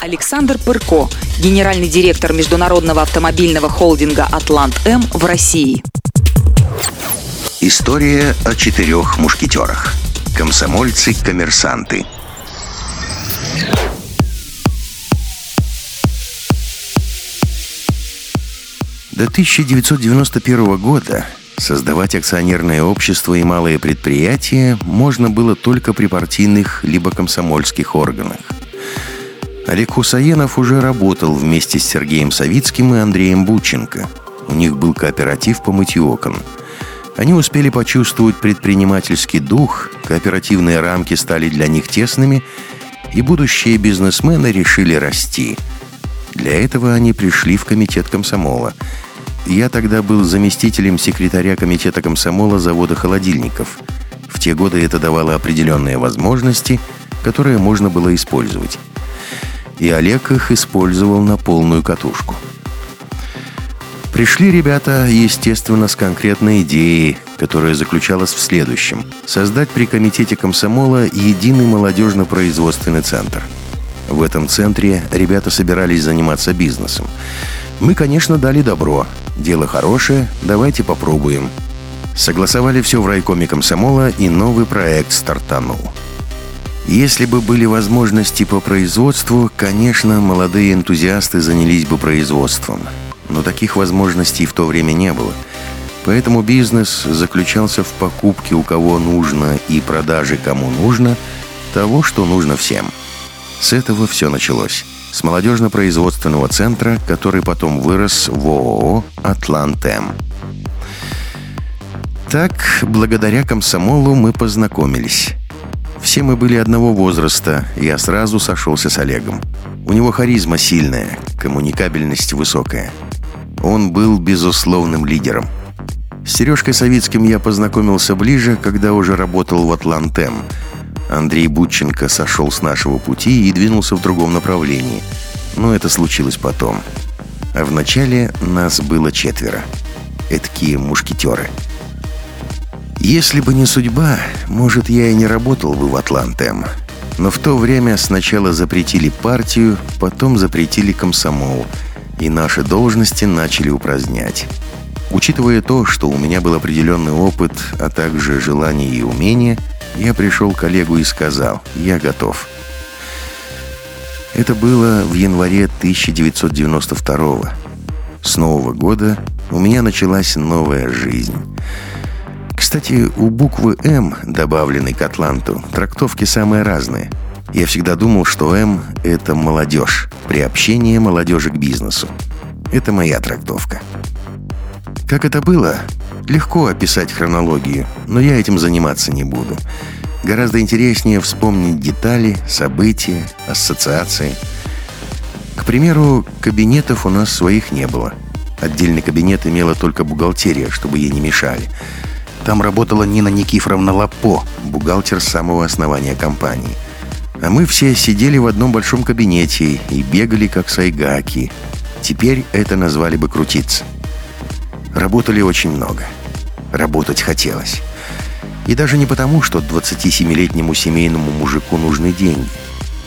Александр Пырко, генеральный директор международного автомобильного холдинга «Атлант-М» в России. История о четырех мушкетерах. Комсомольцы-коммерсанты. До 1991 года создавать акционерное общество и малые предприятия можно было только при партийных либо комсомольских органах. Олег Хусаенов уже работал вместе с Сергеем Савицким и Андреем Бученко. У них был кооператив по мытью окон. Они успели почувствовать предпринимательский дух, кооперативные рамки стали для них тесными, и будущие бизнесмены решили расти. Для этого они пришли в комитет комсомола. Я тогда был заместителем секретаря комитета комсомола завода холодильников. В те годы это давало определенные возможности, которые можно было использовать и Олег их использовал на полную катушку. Пришли ребята, естественно, с конкретной идеей, которая заключалась в следующем. Создать при комитете комсомола единый молодежно-производственный центр. В этом центре ребята собирались заниматься бизнесом. Мы, конечно, дали добро. Дело хорошее, давайте попробуем. Согласовали все в райкоме комсомола, и новый проект стартанул. Если бы были возможности по производству, конечно, молодые энтузиасты занялись бы производством. Но таких возможностей в то время не было. Поэтому бизнес заключался в покупке у кого нужно и продаже кому нужно того, что нужно всем. С этого все началось. С молодежно-производственного центра, который потом вырос в ООО «Атлантем». Так, благодаря комсомолу мы познакомились. Все мы были одного возраста, я сразу сошелся с Олегом. У него харизма сильная, коммуникабельность высокая. Он был безусловным лидером. С Сережкой Савицким я познакомился ближе, когда уже работал в «Атлантем». Андрей Бутченко сошел с нашего пути и двинулся в другом направлении. Но это случилось потом. А вначале нас было четверо. Эдакие мушкетеры – если бы не судьба, может, я и не работал бы в Атлантем. Но в то время сначала запретили партию, потом запретили комсомол, и наши должности начали упразднять. Учитывая то, что у меня был определенный опыт, а также желание и умение, я пришел к коллегу и сказал «Я готов». Это было в январе 1992 -го. С Нового года у меня началась новая жизнь – кстати, у буквы «М», добавленной к «Атланту», трактовки самые разные. Я всегда думал, что «М» — это молодежь, приобщение молодежи к бизнесу. Это моя трактовка. Как это было? Легко описать хронологию, но я этим заниматься не буду. Гораздо интереснее вспомнить детали, события, ассоциации. К примеру, кабинетов у нас своих не было. Отдельный кабинет имела только бухгалтерия, чтобы ей не мешали – там работала Нина Никифоровна Лапо, бухгалтер самого основания компании. А мы все сидели в одном большом кабинете и бегали как сайгаки. Теперь это назвали бы крутиться. Работали очень много. Работать хотелось. И даже не потому, что 27-летнему семейному мужику нужны деньги.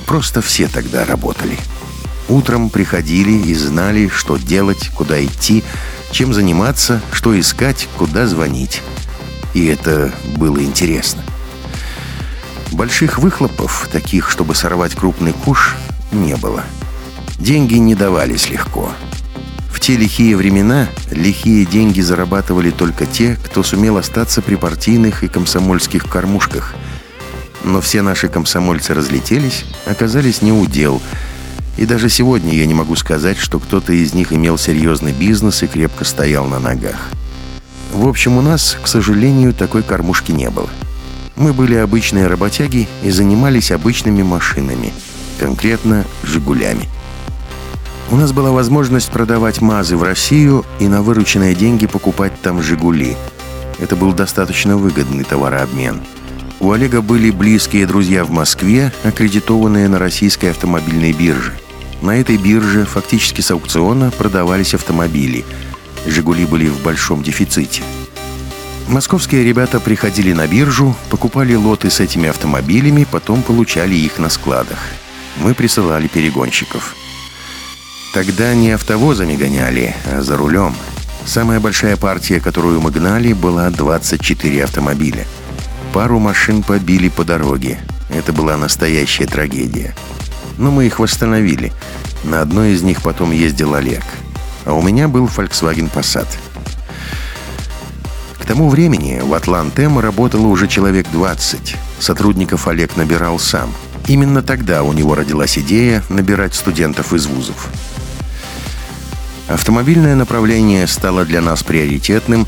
Просто все тогда работали. Утром приходили и знали, что делать, куда идти, чем заниматься, что искать, куда звонить и это было интересно. Больших выхлопов, таких, чтобы сорвать крупный куш, не было. Деньги не давались легко. В те лихие времена лихие деньги зарабатывали только те, кто сумел остаться при партийных и комсомольских кормушках. Но все наши комсомольцы разлетелись, оказались не у дел. И даже сегодня я не могу сказать, что кто-то из них имел серьезный бизнес и крепко стоял на ногах. В общем, у нас, к сожалению, такой кормушки не было. Мы были обычные работяги и занимались обычными машинами, конкретно «Жигулями». У нас была возможность продавать МАЗы в Россию и на вырученные деньги покупать там «Жигули». Это был достаточно выгодный товарообмен. У Олега были близкие друзья в Москве, аккредитованные на российской автомобильной бирже. На этой бирже фактически с аукциона продавались автомобили – «Жигули» были в большом дефиците. Московские ребята приходили на биржу, покупали лоты с этими автомобилями, потом получали их на складах. мы присылали перегонщиков. Тогда не автовозами гоняли, а за рулем. Самая большая партия, которую мы гнали, была 24 автомобиля. Пару машин побили по дороге. Это была настоящая трагедия. Но мы их восстановили. На одной из них потом ездил Олег. А у меня был Volkswagen Passat. К тому времени в Атлантем работало уже человек 20. Сотрудников Олег набирал сам. Именно тогда у него родилась идея набирать студентов из вузов. Автомобильное направление стало для нас приоритетным.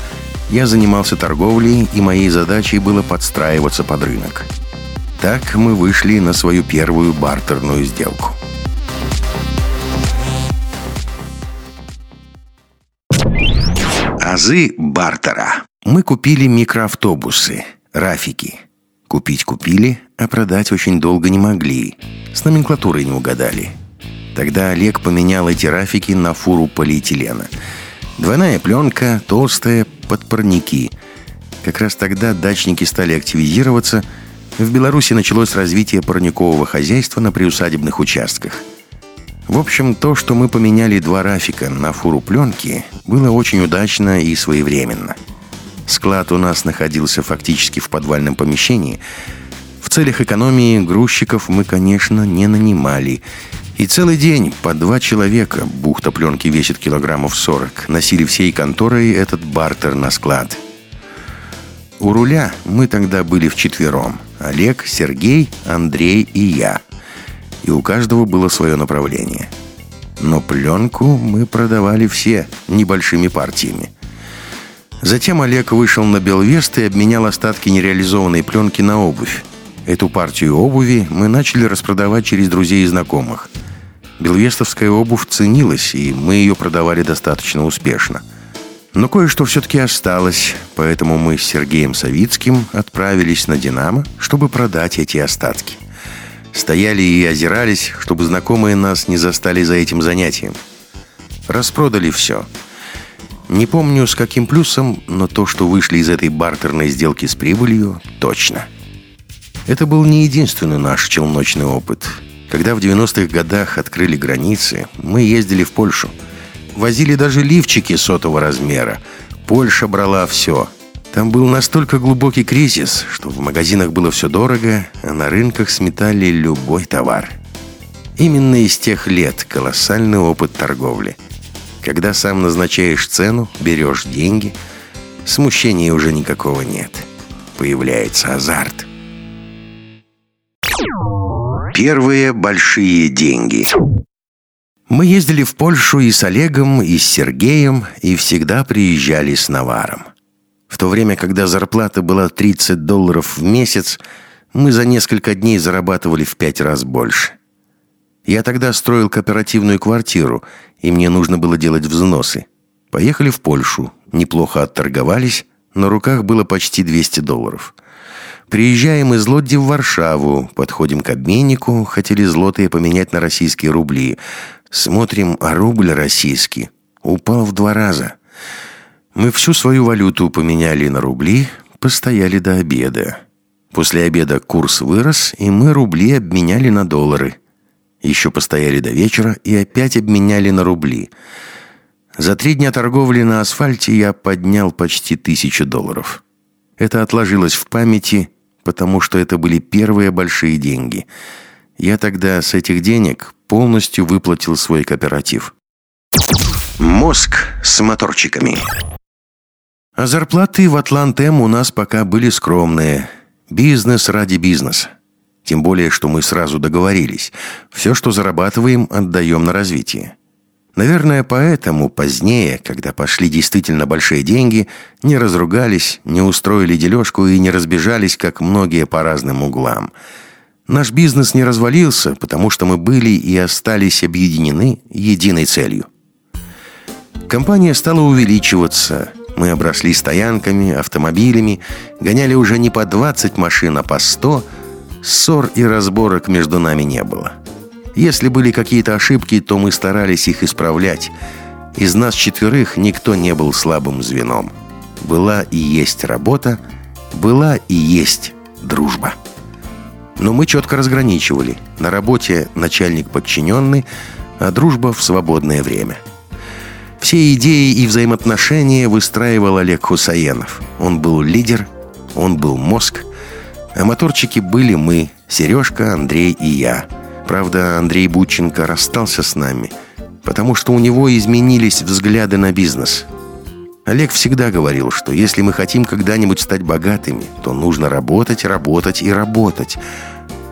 Я занимался торговлей, и моей задачей было подстраиваться под рынок. Так мы вышли на свою первую бартерную сделку. Азы бартера. Мы купили микроавтобусы, рафики. Купить купили, а продать очень долго не могли. С номенклатурой не угадали. Тогда Олег поменял эти рафики на фуру полиэтилена. Двойная пленка, толстая, под парники. Как раз тогда дачники стали активизироваться. В Беларуси началось развитие парникового хозяйства на приусадебных участках. В общем, то, что мы поменяли два рафика на фуру пленки, было очень удачно и своевременно. Склад у нас находился фактически в подвальном помещении. В целях экономии грузчиков мы, конечно, не нанимали – и целый день по два человека, бухта пленки весит килограммов 40, носили всей конторой этот бартер на склад. У руля мы тогда были вчетвером. Олег, Сергей, Андрей и я. И у каждого было свое направление. Но пленку мы продавали все, небольшими партиями. Затем Олег вышел на Белвест и обменял остатки нереализованной пленки на обувь. Эту партию обуви мы начали распродавать через друзей и знакомых. Белвестовская обувь ценилась, и мы ее продавали достаточно успешно. Но кое-что все-таки осталось, поэтому мы с Сергеем Савицким отправились на «Динамо», чтобы продать эти остатки. Стояли и озирались, чтобы знакомые нас не застали за этим занятием. Распродали все. Не помню, с каким плюсом, но то, что вышли из этой бартерной сделки с прибылью, точно – это был не единственный наш челночный опыт. Когда в 90-х годах открыли границы, мы ездили в Польшу. Возили даже лифчики сотого размера. Польша брала все. Там был настолько глубокий кризис, что в магазинах было все дорого, а на рынках сметали любой товар. Именно из тех лет колоссальный опыт торговли. Когда сам назначаешь цену, берешь деньги, смущения уже никакого нет. Появляется азарт – Первые большие деньги. Мы ездили в Польшу и с Олегом, и с Сергеем, и всегда приезжали с наваром. В то время, когда зарплата была 30 долларов в месяц, мы за несколько дней зарабатывали в пять раз больше. Я тогда строил кооперативную квартиру, и мне нужно было делать взносы. Поехали в Польшу, неплохо отторговались, на руках было почти 200 долларов. Приезжаем из Лодди в Варшаву, подходим к обменнику, хотели злотые поменять на российские рубли. Смотрим, а рубль российский упал в два раза. Мы всю свою валюту поменяли на рубли, постояли до обеда. После обеда курс вырос, и мы рубли обменяли на доллары. Еще постояли до вечера и опять обменяли на рубли. За три дня торговли на асфальте я поднял почти тысячу долларов. Это отложилось в памяти, потому что это были первые большие деньги. Я тогда с этих денег полностью выплатил свой кооператив. Мозг с моторчиками. А зарплаты в Атлантем у нас пока были скромные. Бизнес ради бизнеса. Тем более, что мы сразу договорились. Все, что зарабатываем, отдаем на развитие. Наверное, поэтому позднее, когда пошли действительно большие деньги, не разругались, не устроили дележку и не разбежались, как многие по разным углам. Наш бизнес не развалился, потому что мы были и остались объединены единой целью. Компания стала увеличиваться. Мы обросли стоянками, автомобилями, гоняли уже не по 20 машин, а по 100. Ссор и разборок между нами не было. Если были какие-то ошибки, то мы старались их исправлять. Из нас четверых никто не был слабым звеном. Была и есть работа, была и есть дружба. Но мы четко разграничивали. На работе начальник подчиненный, а дружба в свободное время. Все идеи и взаимоотношения выстраивал Олег Хусаенов. Он был лидер, он был мозг, а моторчики были мы, Сережка, Андрей и я. Правда, Андрей Бученко расстался с нами, потому что у него изменились взгляды на бизнес. Олег всегда говорил, что если мы хотим когда-нибудь стать богатыми, то нужно работать, работать и работать.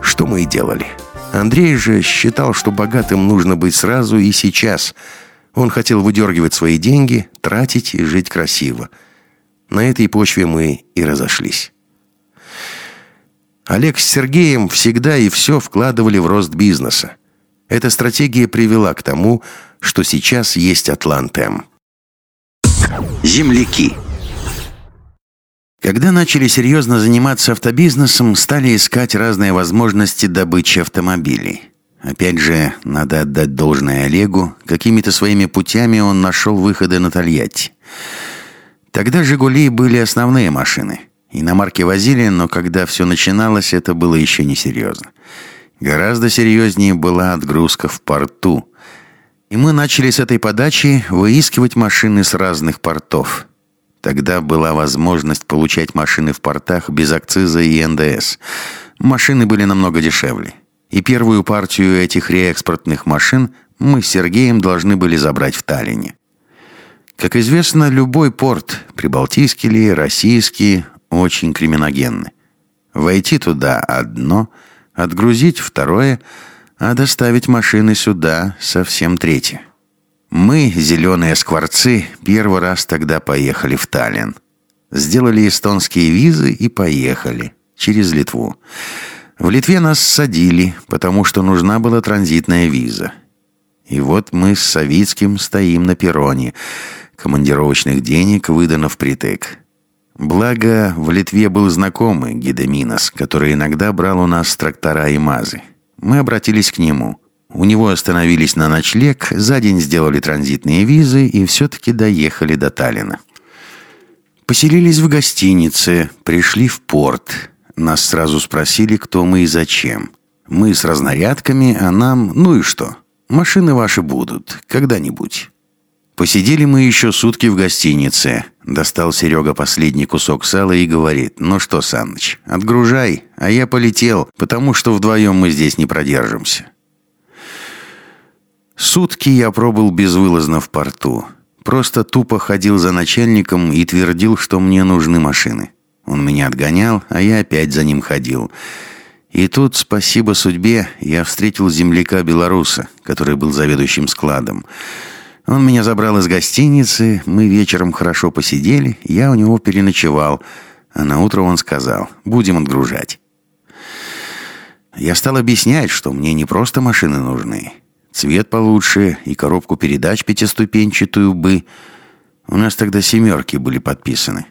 Что мы и делали. Андрей же считал, что богатым нужно быть сразу и сейчас. Он хотел выдергивать свои деньги, тратить и жить красиво. На этой почве мы и разошлись. Олег с Сергеем всегда и все вкладывали в рост бизнеса. Эта стратегия привела к тому, что сейчас есть Атлантем. Земляки. Когда начали серьезно заниматься автобизнесом, стали искать разные возможности добычи автомобилей. Опять же, надо отдать должное Олегу. Какими-то своими путями он нашел выходы на Тольятти. Тогда «Жигули» были основные машины. Иномарки возили, но когда все начиналось, это было еще не серьезно. Гораздо серьезнее была отгрузка в порту. И мы начали с этой подачи выискивать машины с разных портов. Тогда была возможность получать машины в портах без акциза и НДС. Машины были намного дешевле. И первую партию этих реэкспортных машин мы с Сергеем должны были забрать в Таллине. Как известно, любой порт, прибалтийский ли, российский, очень криминогенный. Войти туда одно, отгрузить второе – а доставить машины сюда совсем третье. Мы, зеленые скворцы, первый раз тогда поехали в Таллин. Сделали эстонские визы и поехали. Через Литву. В Литве нас садили, потому что нужна была транзитная виза. И вот мы с Савицким стоим на перроне. Командировочных денег выдано впритык. Благо, в Литве был знакомый Гидеминос, который иногда брал у нас трактора и мазы. Мы обратились к нему. У него остановились на ночлег, за день сделали транзитные визы и все-таки доехали до Таллина. Поселились в гостинице, пришли в порт. Нас сразу спросили, кто мы и зачем. Мы с разнарядками, а нам, ну и что? Машины ваши будут, когда-нибудь. Посидели мы еще сутки в гостинице. Достал Серега последний кусок сала и говорит, «Ну что, Саныч, отгружай, а я полетел, потому что вдвоем мы здесь не продержимся». Сутки я пробыл безвылазно в порту. Просто тупо ходил за начальником и твердил, что мне нужны машины. Он меня отгонял, а я опять за ним ходил. И тут, спасибо судьбе, я встретил земляка-белоруса, который был заведующим складом. Он меня забрал из гостиницы, мы вечером хорошо посидели, я у него переночевал, а на утро он сказал, будем отгружать. Я стал объяснять, что мне не просто машины нужны. Цвет получше и коробку передач пятиступенчатую бы. У нас тогда семерки были подписаны.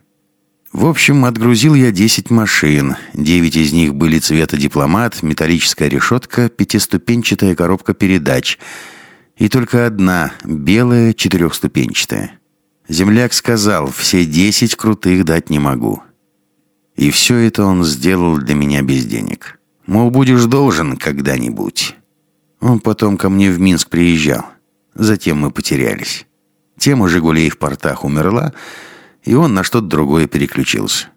В общем, отгрузил я 10 машин. Девять из них были цвета дипломат, металлическая решетка, пятиступенчатая коробка передач — и только одна, белая, четырехступенчатая. Земляк сказал, все десять крутых дать не могу. И все это он сделал для меня без денег. Мол, будешь должен когда-нибудь. Он потом ко мне в Минск приезжал. Затем мы потерялись. Тема «Жигулей» в портах умерла, и он на что-то другое переключился.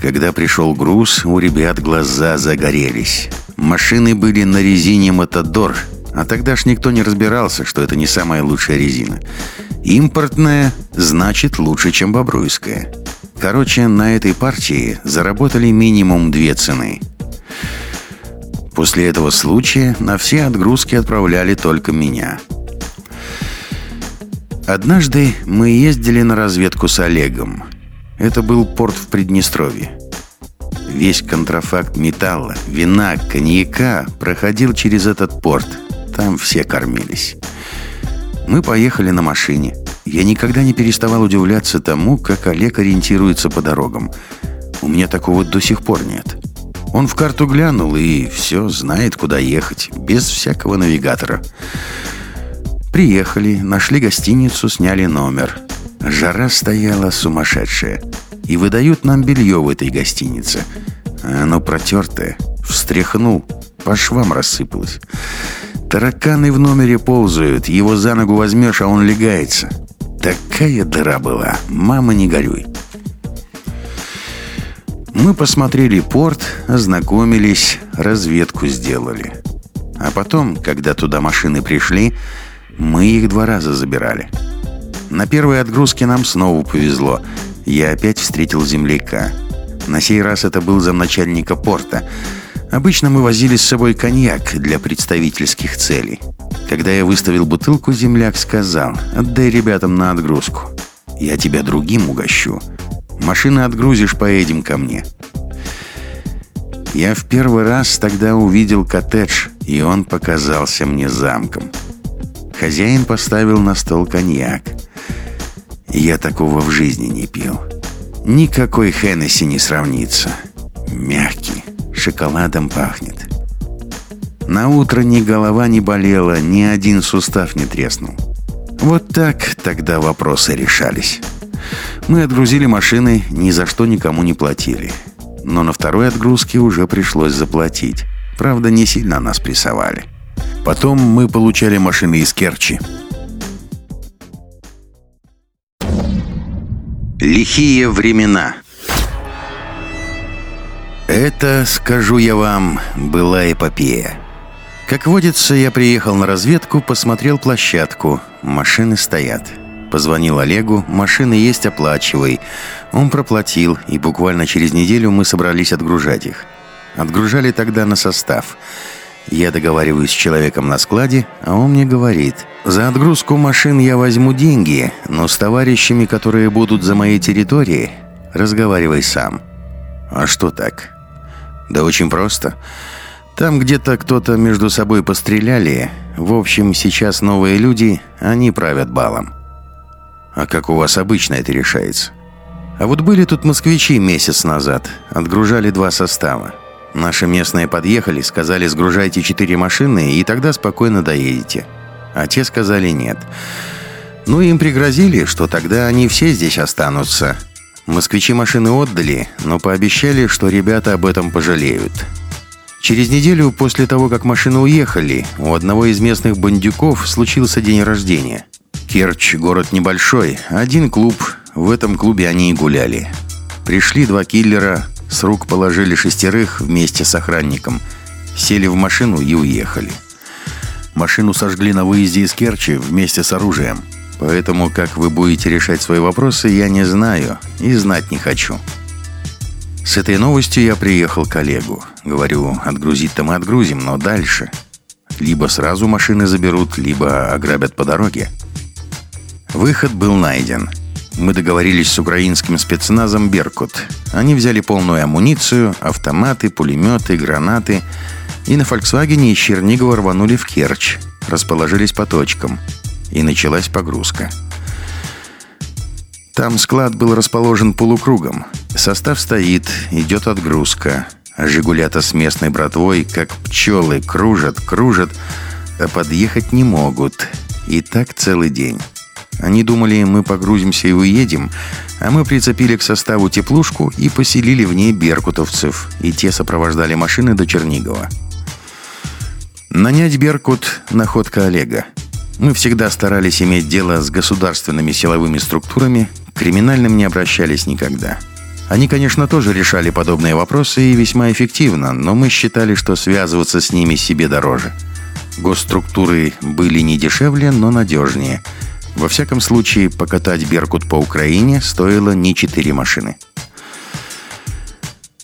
Когда пришел груз, у ребят глаза загорелись. Машины были на резине «Матадор», а тогда ж никто не разбирался, что это не самая лучшая резина. Импортная значит лучше, чем бобруйская. Короче, на этой партии заработали минимум две цены. После этого случая на все отгрузки отправляли только меня. Однажды мы ездили на разведку с Олегом. Это был порт в Приднестровье. Весь контрафакт металла, вина, коньяка проходил через этот порт – там все кормились. Мы поехали на машине. Я никогда не переставал удивляться тому, как Олег ориентируется по дорогам. У меня такого до сих пор нет. Он в карту глянул и все, знает, куда ехать, без всякого навигатора. Приехали, нашли гостиницу, сняли номер. Жара стояла сумасшедшая. И выдают нам белье в этой гостинице. Оно протертое, встряхнул, по швам рассыпалось. Тараканы в номере ползают, его за ногу возьмешь, а он легается. Такая дыра была, мама не горюй. Мы посмотрели порт, ознакомились, разведку сделали. А потом, когда туда машины пришли, мы их два раза забирали. На первой отгрузке нам снова повезло. Я опять встретил земляка. На сей раз это был замначальника порта. Обычно мы возили с собой коньяк для представительских целей. Когда я выставил бутылку, земляк сказал, «Отдай ребятам на отгрузку. Я тебя другим угощу. Машины отгрузишь, поедем ко мне». Я в первый раз тогда увидел коттедж, и он показался мне замком. Хозяин поставил на стол коньяк. Я такого в жизни не пил. Никакой Хеннесси не сравнится. Мягкий, шоколадом пахнет. На утро ни голова не болела, ни один сустав не треснул. Вот так тогда вопросы решались. Мы отгрузили машины, ни за что никому не платили. Но на второй отгрузке уже пришлось заплатить. Правда, не сильно нас прессовали. Потом мы получали машины из Керчи. Лихие времена. Это, скажу я вам, была эпопея. Как водится, я приехал на разведку, посмотрел площадку. Машины стоят. Позвонил Олегу, машины есть, оплачивай. Он проплатил, и буквально через неделю мы собрались отгружать их. Отгружали тогда на состав. Я договариваюсь с человеком на складе, а он мне говорит, «За отгрузку машин я возьму деньги, но с товарищами, которые будут за моей территорией, разговаривай сам». «А что так?» «Да очень просто. Там где-то кто-то между собой постреляли. В общем, сейчас новые люди, они правят балом». «А как у вас обычно это решается?» «А вот были тут москвичи месяц назад, отгружали два состава. Наши местные подъехали, сказали, сгружайте четыре машины, и тогда спокойно доедете. А те сказали нет. Ну, им пригрозили, что тогда они все здесь останутся. Москвичи машины отдали, но пообещали, что ребята об этом пожалеют. Через неделю после того, как машины уехали, у одного из местных бандюков случился день рождения. Керчь – город небольшой, один клуб, в этом клубе они и гуляли. Пришли два киллера, с рук положили шестерых вместе с охранником, сели в машину и уехали. Машину сожгли на выезде из Керчи вместе с оружием. Поэтому, как вы будете решать свои вопросы, я не знаю и знать не хочу. С этой новостью я приехал к Олегу. Говорю, отгрузить-то мы отгрузим, но дальше. Либо сразу машины заберут, либо ограбят по дороге. Выход был найден – мы договорились с украинским спецназом «Беркут». Они взяли полную амуницию, автоматы, пулеметы, гранаты и на «Фольксвагене» из Чернигова рванули в Керчь, расположились по точкам. И началась погрузка. Там склад был расположен полукругом. Состав стоит, идет отгрузка. «Жигулята» с местной братвой, как пчелы, кружат, кружат, а подъехать не могут. И так целый день. Они думали, мы погрузимся и уедем, а мы прицепили к составу теплушку и поселили в ней беркутовцев, и те сопровождали машины до Чернигова. Нанять Беркут – находка Олега. Мы всегда старались иметь дело с государственными силовыми структурами, к криминальным не обращались никогда. Они, конечно, тоже решали подобные вопросы и весьма эффективно, но мы считали, что связываться с ними себе дороже. Госструктуры были не дешевле, но надежнее – во всяком случае, покатать «Беркут» по Украине стоило не четыре машины.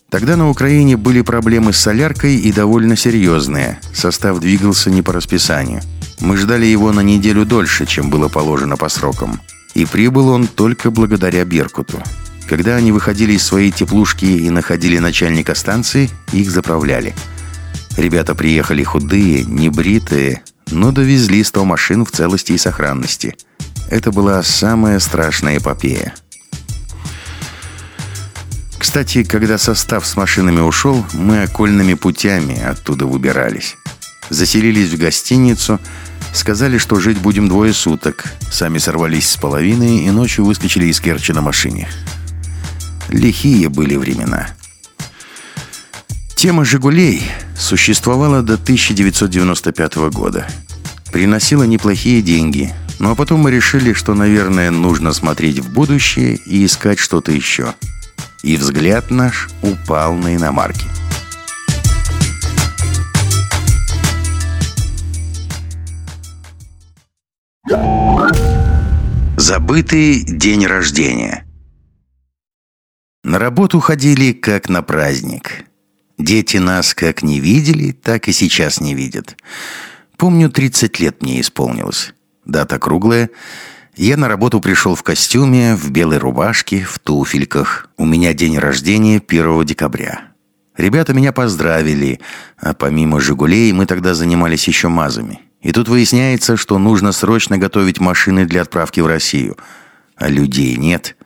Тогда на Украине были проблемы с соляркой и довольно серьезные. Состав двигался не по расписанию. Мы ждали его на неделю дольше, чем было положено по срокам. И прибыл он только благодаря «Беркуту». Когда они выходили из своей теплушки и находили начальника станции, их заправляли. Ребята приехали худые, небритые, но довезли 100 машин в целости и сохранности – это была самая страшная эпопея. Кстати, когда состав с машинами ушел, мы окольными путями оттуда выбирались. Заселились в гостиницу, сказали, что жить будем двое суток. Сами сорвались с половины и ночью выскочили из Керчи на машине. Лихие были времена. Тема «Жигулей» существовала до 1995 года. Приносила неплохие деньги. Ну а потом мы решили, что, наверное, нужно смотреть в будущее и искать что-то еще. И взгляд наш упал на иномарки. Забытый день рождения. На работу ходили как на праздник. Дети нас как не видели, так и сейчас не видят. Помню, 30 лет мне исполнилось. Дата круглая. Я на работу пришел в костюме, в белой рубашке, в туфельках. У меня день рождения 1 декабря. Ребята меня поздравили, а помимо «Жигулей» мы тогда занимались еще мазами. И тут выясняется, что нужно срочно готовить машины для отправки в Россию. А людей нет.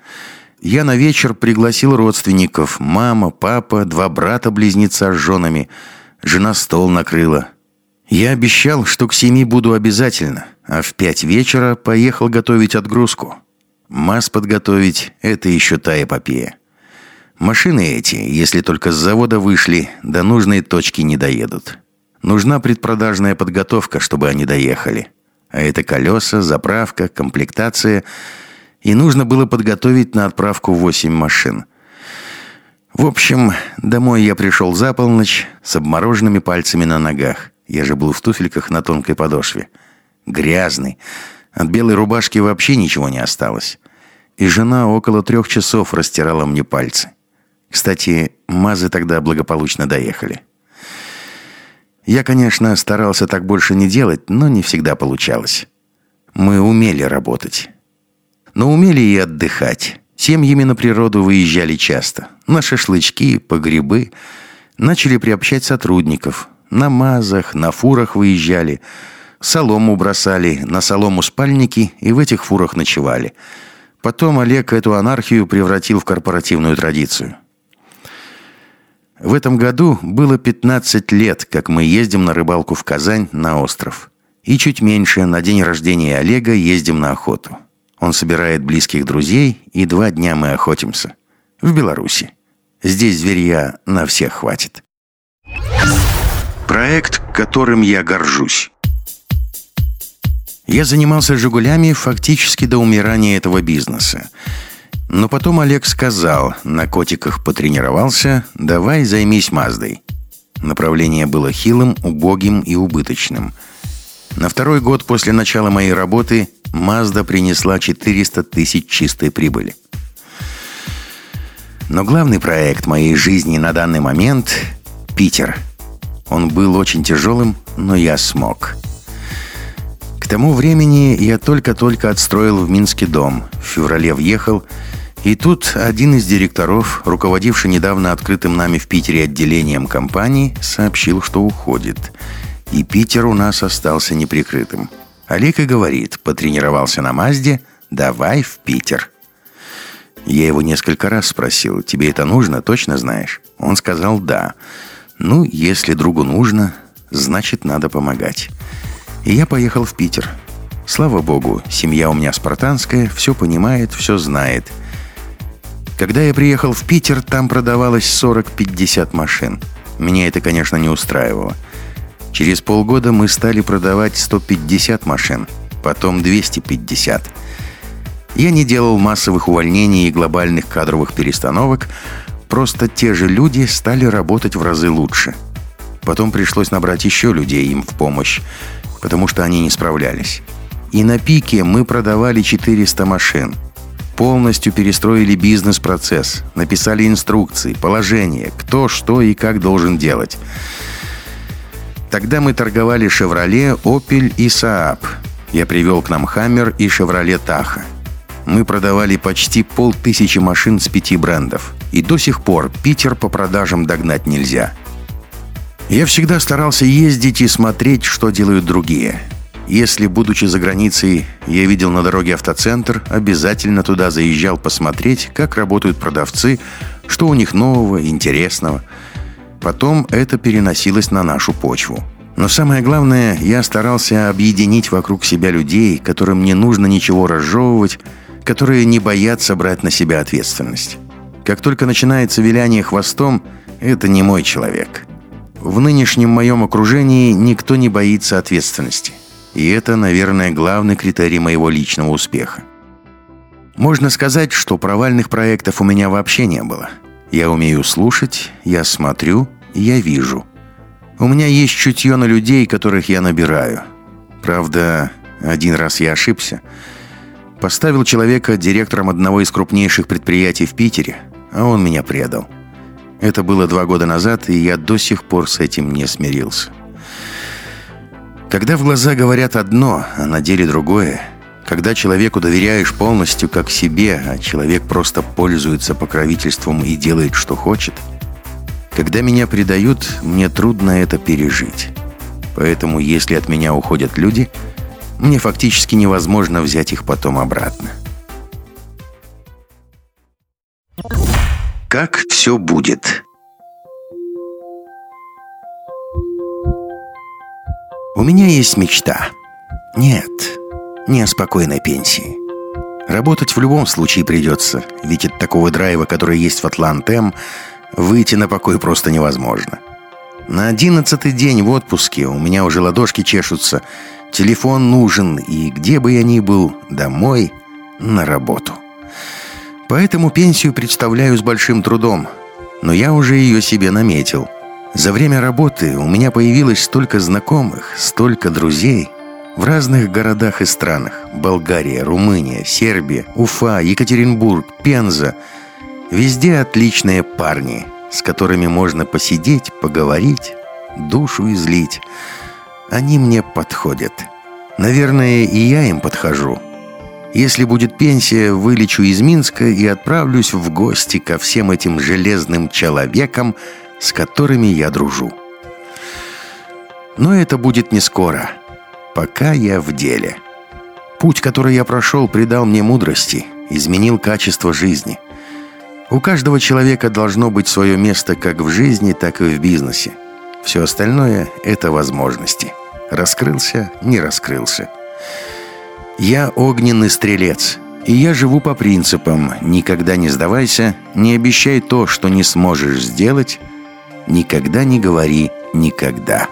Я на вечер пригласил родственников. Мама, папа, два брата-близнеца с женами. Жена стол накрыла. Я обещал, что к семи буду обязательно, а в пять вечера поехал готовить отгрузку. Масс подготовить – это еще та эпопея. Машины эти, если только с завода вышли, до нужной точки не доедут. Нужна предпродажная подготовка, чтобы они доехали. А это колеса, заправка, комплектация. И нужно было подготовить на отправку 8 машин. В общем, домой я пришел за полночь с обмороженными пальцами на ногах. Я же был в туфельках на тонкой подошве. Грязный. От белой рубашки вообще ничего не осталось. И жена около трех часов растирала мне пальцы. Кстати, мазы тогда благополучно доехали. Я, конечно, старался так больше не делать, но не всегда получалось. Мы умели работать. Но умели и отдыхать. Семьями на природу выезжали часто. На шашлычки, по грибы. Начали приобщать сотрудников. На мазах, на фурах выезжали. Солому бросали, на солому спальники и в этих фурах ночевали. Потом Олег эту анархию превратил в корпоративную традицию. В этом году было 15 лет, как мы ездим на рыбалку в Казань на остров. И чуть меньше на день рождения Олега ездим на охоту. Он собирает близких друзей, и два дня мы охотимся. В Беларуси. Здесь зверья на всех хватит. Проект, которым я горжусь. Я занимался «Жигулями» фактически до умирания этого бизнеса. Но потом Олег сказал, на котиках потренировался, давай займись Маздой. Направление было хилым, убогим и убыточным. На второй год после начала моей работы Мазда принесла 400 тысяч чистой прибыли. Но главный проект моей жизни на данный момент – Питер. Он был очень тяжелым, но я смог. К тому времени я только-только отстроил в Минске дом. В феврале въехал – и тут один из директоров, руководивший недавно открытым нами в Питере отделением компании, сообщил, что уходит. И Питер у нас остался неприкрытым. Олег и говорит, потренировался на Мазде, давай в Питер. Я его несколько раз спросил, тебе это нужно, точно знаешь? Он сказал да. Ну, если другу нужно, значит надо помогать. И я поехал в Питер. Слава богу, семья у меня спартанская, все понимает, все знает – когда я приехал в Питер, там продавалось 40-50 машин. Меня это, конечно, не устраивало. Через полгода мы стали продавать 150 машин, потом 250. Я не делал массовых увольнений и глобальных кадровых перестановок, просто те же люди стали работать в разы лучше. Потом пришлось набрать еще людей им в помощь, потому что они не справлялись. И на пике мы продавали 400 машин – полностью перестроили бизнес-процесс, написали инструкции, положения, кто, что и как должен делать. Тогда мы торговали «Шевроле», «Опель» и «Сааб». Я привел к нам «Хаммер» и «Шевроле Таха». Мы продавали почти полтысячи машин с пяти брендов. И до сих пор Питер по продажам догнать нельзя. Я всегда старался ездить и смотреть, что делают другие – если, будучи за границей, я видел на дороге автоцентр, обязательно туда заезжал посмотреть, как работают продавцы, что у них нового, интересного. Потом это переносилось на нашу почву. Но самое главное, я старался объединить вокруг себя людей, которым не нужно ничего разжевывать, которые не боятся брать на себя ответственность. Как только начинается виляние хвостом, Это не мой человек. В нынешнем моем окружении никто не боится ответственности. И это, наверное, главный критерий моего личного успеха. Можно сказать, что провальных проектов у меня вообще не было. Я умею слушать, я смотрю, я вижу. У меня есть чутье на людей, которых я набираю. Правда, один раз я ошибся. Поставил человека директором одного из крупнейших предприятий в Питере, а он меня предал. Это было два года назад, и я до сих пор с этим не смирился. Когда в глаза говорят одно, а на деле другое, когда человеку доверяешь полностью как себе, а человек просто пользуется покровительством и делает, что хочет, когда меня предают, мне трудно это пережить. Поэтому, если от меня уходят люди, мне фактически невозможно взять их потом обратно. Как все будет? У меня есть мечта. Нет, не о спокойной пенсии. Работать в любом случае придется, ведь от такого драйва, который есть в Атлантем, выйти на покой просто невозможно. На одиннадцатый день в отпуске у меня уже ладошки чешутся, телефон нужен, и где бы я ни был, домой, на работу. Поэтому пенсию представляю с большим трудом, но я уже ее себе наметил – за время работы у меня появилось столько знакомых, столько друзей в разных городах и странах. Болгария, Румыния, Сербия, Уфа, Екатеринбург, Пенза. Везде отличные парни, с которыми можно посидеть, поговорить, душу излить. Они мне подходят. Наверное, и я им подхожу. Если будет пенсия, вылечу из Минска и отправлюсь в гости ко всем этим железным человекам, с которыми я дружу. Но это будет не скоро, пока я в деле. Путь, который я прошел, придал мне мудрости, изменил качество жизни. У каждого человека должно быть свое место как в жизни, так и в бизнесе. Все остальное – это возможности. Раскрылся, не раскрылся. Я огненный стрелец, и я живу по принципам «никогда не сдавайся», «не обещай то, что не сможешь сделать», Никогда не говори «никогда».